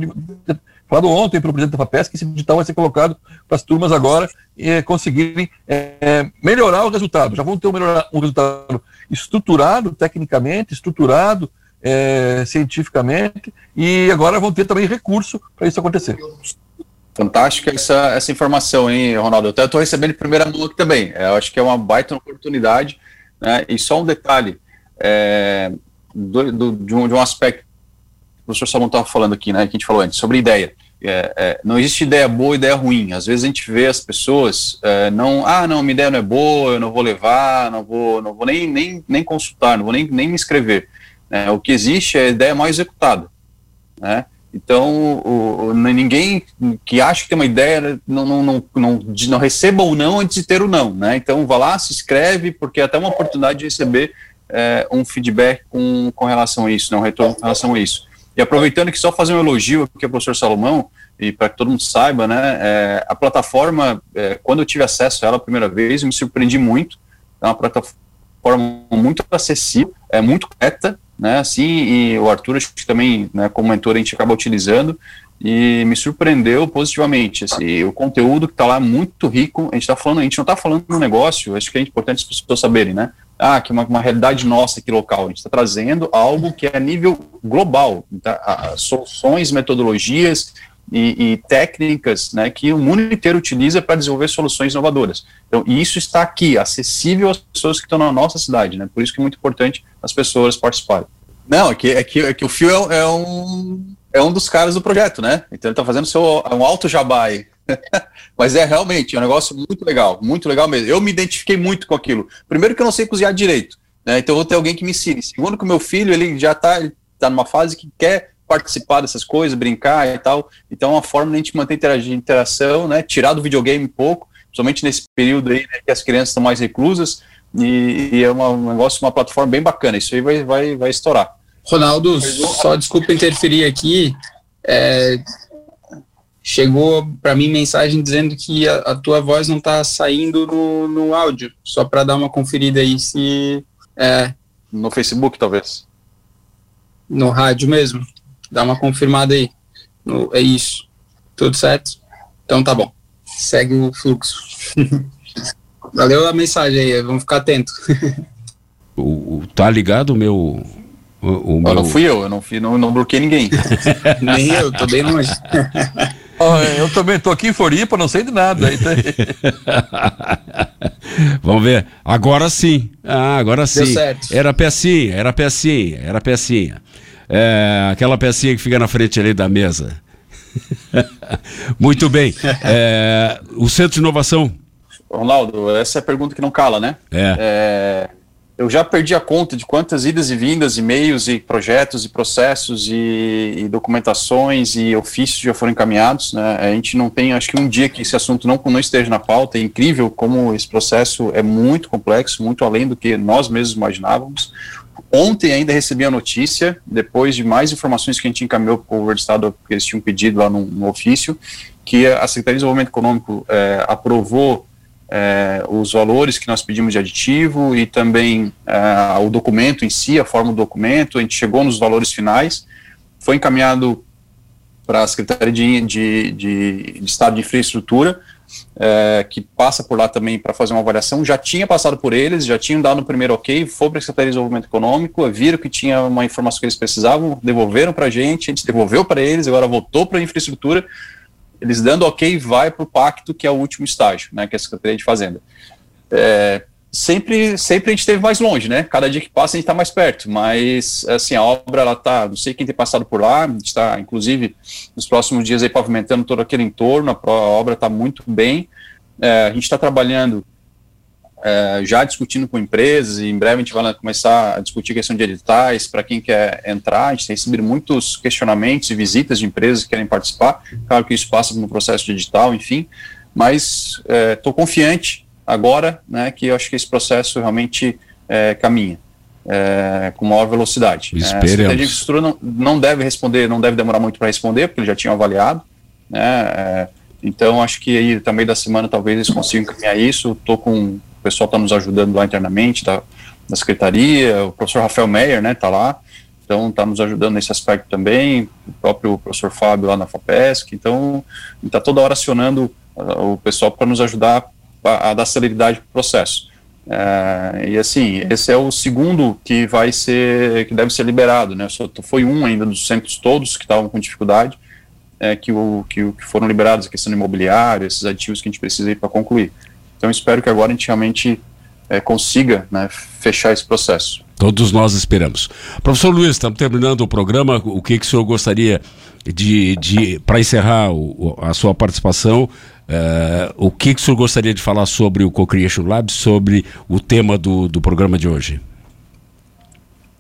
falado ontem para o presidente da FAPESC, esse digital vai ser colocado para as turmas agora e conseguirem é, melhorar o resultado. Já vão ter um, um resultado estruturado tecnicamente, estruturado é, cientificamente, e agora vão ter também recurso para isso acontecer. Fantástica essa, essa informação, hein, Ronaldo? Eu estou recebendo em primeira mão aqui também. É, eu acho que é uma baita oportunidade. Né? E só um detalhe é, do, do, de, um, de um aspecto que o professor Salomão estava falando aqui, né, que a gente falou antes, sobre ideia é, é, não existe ideia boa e ideia ruim. Às vezes a gente vê as pessoas é, não, ah, não, minha ideia não é boa, eu não vou levar, não vou, não vou nem, nem, nem consultar, não vou nem, nem me inscrever. É, o que existe é a ideia mal executada. Né? Então, o, o, ninguém que acha que tem uma ideia não, não, não, não, não receba ou não antes de ter o não. Né? Então, vá lá, se inscreve, porque é até uma oportunidade de receber é, um feedback com, com relação a isso, não, um retorno com relação a isso. E aproveitando que só fazer um elogio aqui ao professor Salomão, e para que todo mundo saiba, né, é, a plataforma, é, quando eu tive acesso a ela a primeira vez, me surpreendi muito. É uma plataforma muito acessível, é muito correta, né, assim, e o Arthur, acho que também, né, como mentor, a gente acaba utilizando, e me surpreendeu positivamente. Assim, o conteúdo que está lá é muito rico. A gente está falando, a gente não está falando no negócio, acho que é importante as pessoas saberem, né? ah, que é uma, uma realidade nossa aqui local. A gente está trazendo algo que é a nível global, tá? soluções, metodologias, e, e técnicas né, que o mundo inteiro utiliza para desenvolver soluções inovadoras. Então, isso está aqui, acessível às pessoas que estão na nossa cidade, né? Por isso que é muito importante as pessoas participarem. Não, é que, é que, é que o Fio é, é, um, é um dos caras do projeto, né? Então ele está fazendo seu, um alto jabá aí. Mas é realmente é um negócio muito legal, muito legal mesmo. Eu me identifiquei muito com aquilo. Primeiro que eu não sei cozinhar direito, né? Então eu vou ter alguém que me ensine. Segundo que o meu filho, ele já está tá numa fase que quer participar dessas coisas, brincar e tal. Então é uma forma de a gente manter interação, né? Tirar do videogame um pouco, principalmente nesse período aí né, que as crianças estão mais reclusas. E, e é uma, um negócio, uma plataforma bem bacana. Isso aí vai, vai, vai estourar. Ronaldo, só desculpa interferir aqui. É, chegou para mim mensagem dizendo que a, a tua voz não está saindo no, no áudio. Só para dar uma conferida aí se. É, no Facebook, talvez. No rádio mesmo. Dá uma confirmada aí. No, é isso. Tudo certo? Então tá bom. Segue o fluxo. Valeu a mensagem aí, vamos ficar atentos. o, o, tá ligado o meu. O, o meu... Não fui eu, eu não, fui, não, não bloqueei ninguém. Nem eu, tô bem longe. eu também tô aqui em Floripa, não sei de nada. Vamos ver. Agora sim. Ah, agora sim. Deu certo. Era pecinha, era pecinha, era pecinha. É, aquela pecinha que fica na frente ali da mesa. Muito bem. É, o Centro de Inovação. Ronaldo, essa é a pergunta que não cala, né? É. é eu já perdi a conta de quantas idas e vindas, e-mails e projetos e processos e, e, documentações e ofícios já foram encaminhados. Né? A gente não tem, acho que um dia que esse assunto não, não esteja na pauta. É incrível como esse processo é muito complexo, muito além do que nós mesmos imaginávamos. Ontem ainda recebi a notícia, depois de mais informações que a gente encaminhou para o governo do Estado, que eles tinham pedido lá no, no ofício, que a Secretaria de Desenvolvimento Econômico é, aprovou é, os valores que nós pedimos de aditivo e também é, o documento em si, a forma do documento, a gente chegou nos valores finais, foi encaminhado para a Secretaria de, de, de, de Estado de Infraestrutura, é, que passa por lá também para fazer uma avaliação, já tinha passado por eles, já tinham dado o primeiro ok, foi para a Secretaria de Desenvolvimento Econômico, viram que tinha uma informação que eles precisavam, devolveram para a gente, a gente devolveu para eles, agora voltou para a infraestrutura, eles dando ok, vai para o pacto, que é o último estágio, né, que é a Secretaria de Fazenda. É, sempre, sempre a gente esteve mais longe, né? Cada dia que passa a gente está mais perto, mas assim, a obra ela tá, não sei quem tem passado por lá, a gente está, inclusive, nos próximos dias aí pavimentando todo aquele entorno, a, obra está muito bem, é, a gente está trabalhando é, já discutindo com empresas, e em breve a gente vai começar a discutir questão de editais para quem quer entrar. A gente tem recebido muitos questionamentos e visitas de empresas que querem participar. Claro que isso passa no processo de edital, enfim, mas estou é, confiante agora, né, que eu acho que esse processo realmente é, caminha é, com maior velocidade. Esperemos. É, a Secretaria de Infraestrutura não, não deve responder, não deve demorar muito para responder, porque eles já tinham avaliado, né, é, então acho que aí também da semana talvez eles consigam caminhar isso, estou com o pessoal está nos ajudando lá internamente, da, da secretaria, o professor Rafael Meyer, né, está lá, então está nos ajudando nesse aspecto também, o próprio professor Fábio lá na FAPESC, então está toda hora acionando uh, o pessoal para nos ajudar a, a dar celeridade para o processo. É, e assim, esse é o segundo que vai ser, que deve ser liberado, né? Só foi um ainda dos centros todos que estavam com dificuldade, é, que, o, que, que foram liberados, a questão imobiliária, esses aditivos que a gente precisa para concluir. Então espero que agora a gente realmente é, consiga né, fechar esse processo. Todos nós esperamos. Professor Luiz, estamos terminando o programa. O que, que o senhor gostaria de, de para encerrar o, a sua participação, uh, o que, que o senhor gostaria de falar sobre o Co-Creation Lab, sobre o tema do, do programa de hoje?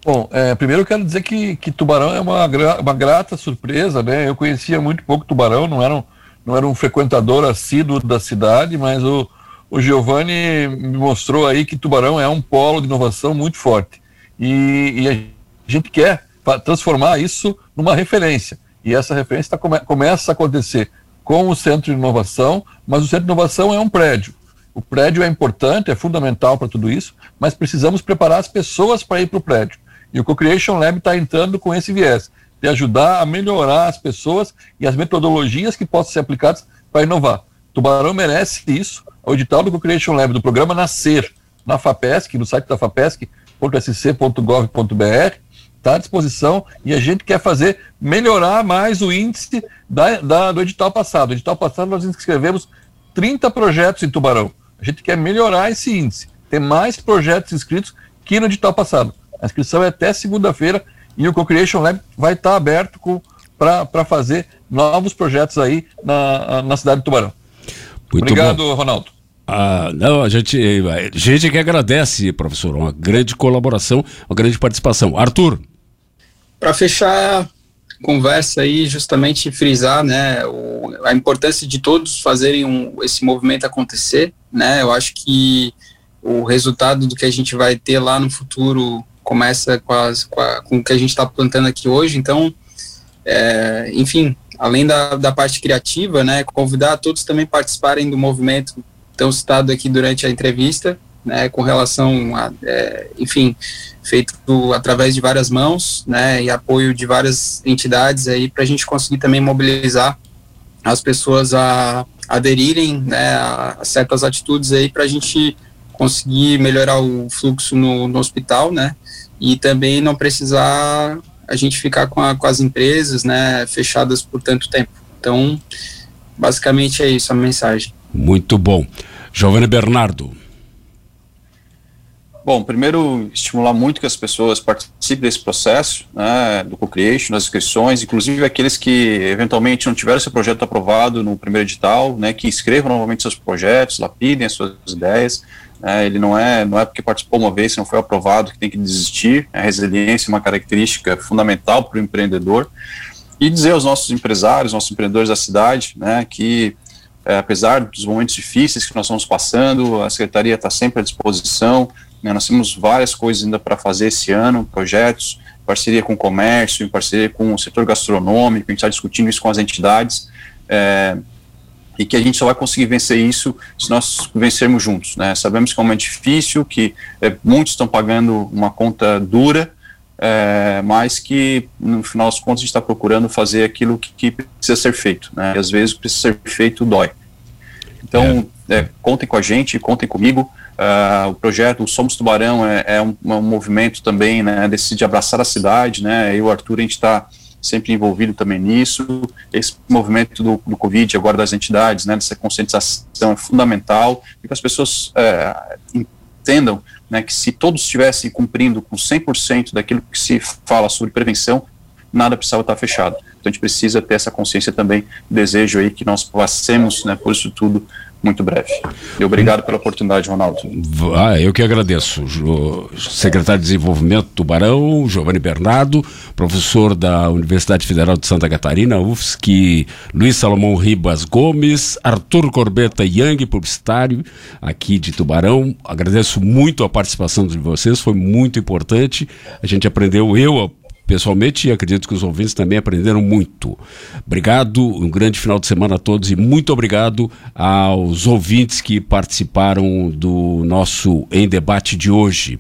Bom, é, primeiro eu quero dizer que, que Tubarão é uma, uma grata surpresa, né? Eu conhecia muito pouco Tubarão, não era um, não era um frequentador assíduo da cidade, mas o, o Giovanni me mostrou aí que Tubarão é um polo de inovação muito forte e, e a gente quer transformar isso numa referência. E essa referência tá, come, começa a acontecer com o Centro de Inovação, mas o Centro de Inovação é um prédio. O prédio é importante, é fundamental para tudo isso, mas precisamos preparar as pessoas para ir para o prédio. E o Co-Creation Lab está entrando com esse viés, de ajudar a melhorar as pessoas e as metodologias que possam ser aplicadas para inovar. Tubarão merece isso. O edital do Co-Creation Lab, do programa Nascer, na FAPESC, no site da FAPESC, www.sc.gov.br está à disposição e a gente quer fazer melhorar mais o índice da, da, do edital passado. No edital passado nós inscrevemos 30 projetos em Tubarão. A gente quer melhorar esse índice, ter mais projetos inscritos que no edital passado. A inscrição é até segunda-feira e o Co-Creation Lab vai estar aberto para fazer novos projetos aí na, na cidade de Tubarão. Muito Obrigado, bom. Ronaldo. Ah, não, a gente, a gente que agradece, professor, uma grande colaboração, uma grande participação. Arthur. Para fechar conversa aí, justamente frisar, né, o, a importância de todos fazerem um, esse movimento acontecer, né, eu acho que o resultado do que a gente vai ter lá no futuro começa com, as, com, a, com o que a gente está plantando aqui hoje, então, é, enfim, além da, da parte criativa, né, convidar todos também participarem do movimento tão citado aqui durante a entrevista, né, com relação a, é, enfim, feito através de várias mãos, né, e apoio de várias entidades aí para a gente conseguir também mobilizar as pessoas a aderirem, né, a, certas atitudes aí para a gente conseguir melhorar o fluxo no, no, hospital, né, e também não precisar a gente ficar com, a, com as empresas, né, fechadas por tanto tempo. Então, basicamente é isso a mensagem. Muito bom. Giovanni Bernardo. Bom, primeiro, estimular muito que as pessoas participem desse processo, né, do co-creation, das inscrições, inclusive aqueles que eventualmente não tiveram seu projeto aprovado no primeiro edital, né, que inscrevam novamente seus projetos, lapidem as suas ideias. Né, ele não é, não é porque participou uma vez, se não foi aprovado, que tem que desistir. A resiliência é uma característica fundamental para o empreendedor. E dizer aos nossos empresários, nossos empreendedores da cidade, né, que é, apesar dos momentos difíceis que nós estamos passando, a secretaria está sempre à disposição. Né, nós temos várias coisas ainda para fazer esse ano, projetos, parceria com o comércio, em parceria com o setor gastronômico, a gente está discutindo isso com as entidades. É, e que a gente só vai conseguir vencer isso se nós vencermos juntos. Né? Sabemos que é um momento difícil, que é, muitos estão pagando uma conta dura, é, mas que no final das contas a gente está procurando fazer aquilo que, que, precisa ser feito, né? E às vezes precisa ser feito dói. Então, é. É, contem com a gente, contem comigo. Uh, o projeto Somos Tubarão é, é um, é um, movimento também, né, desse de abraçar a cidade, né? Eu Arthur a gente está sempre envolvido também nisso. Esse movimento do, do Covid, agora das entidades, né, dessa conscientização é fundamental e que as pessoas é, entendam né, que se todos estivessem cumprindo com 100% daquilo que se fala sobre prevenção, nada precisava estar fechado. Então a gente precisa ter essa consciência também, desejo aí que nós passemos né, por isso tudo muito breve. E obrigado pela oportunidade, Ronaldo. Ah, eu que agradeço. Secretário de Desenvolvimento Tubarão, Giovanni Bernardo, professor da Universidade Federal de Santa Catarina, UFSC, Luiz Salomão Ribas Gomes, Arthur Corbeta Yang, publicitário aqui de Tubarão. Agradeço muito a participação de vocês, foi muito importante. A gente aprendeu, eu pessoalmente e acredito que os ouvintes também aprenderam muito. Obrigado, um grande final de semana a todos e muito obrigado aos ouvintes que participaram do nosso Em Debate de hoje.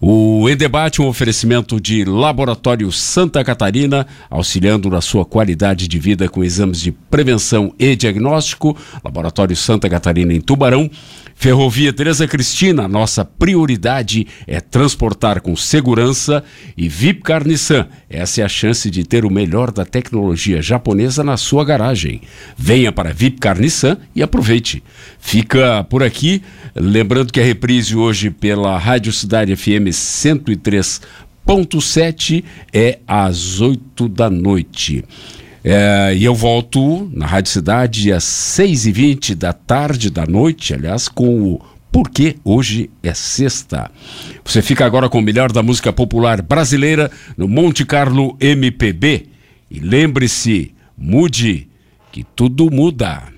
O Em Debate é um oferecimento de Laboratório Santa Catarina, auxiliando na sua qualidade de vida com exames de prevenção e diagnóstico. Laboratório Santa Catarina em Tubarão. Ferrovia Teresa Cristina, nossa prioridade é transportar com segurança e Vipcar Nissan. Essa é a chance de ter o melhor da tecnologia japonesa na sua garagem. Venha para Vipcar Nissan e aproveite. Fica por aqui, lembrando que a reprise hoje pela Rádio Cidade FM 103.7 é às 8 da noite. É, e eu volto na Rádio Cidade às 6h20 da tarde, da noite, aliás, com o Porque Hoje é Sexta. Você fica agora com o melhor da música popular brasileira no Monte Carlo MPB. E lembre-se, mude, que tudo muda.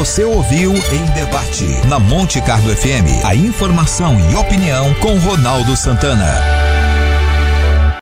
Você ouviu em debate na Monte Carlo FM a informação e opinião com Ronaldo Santana.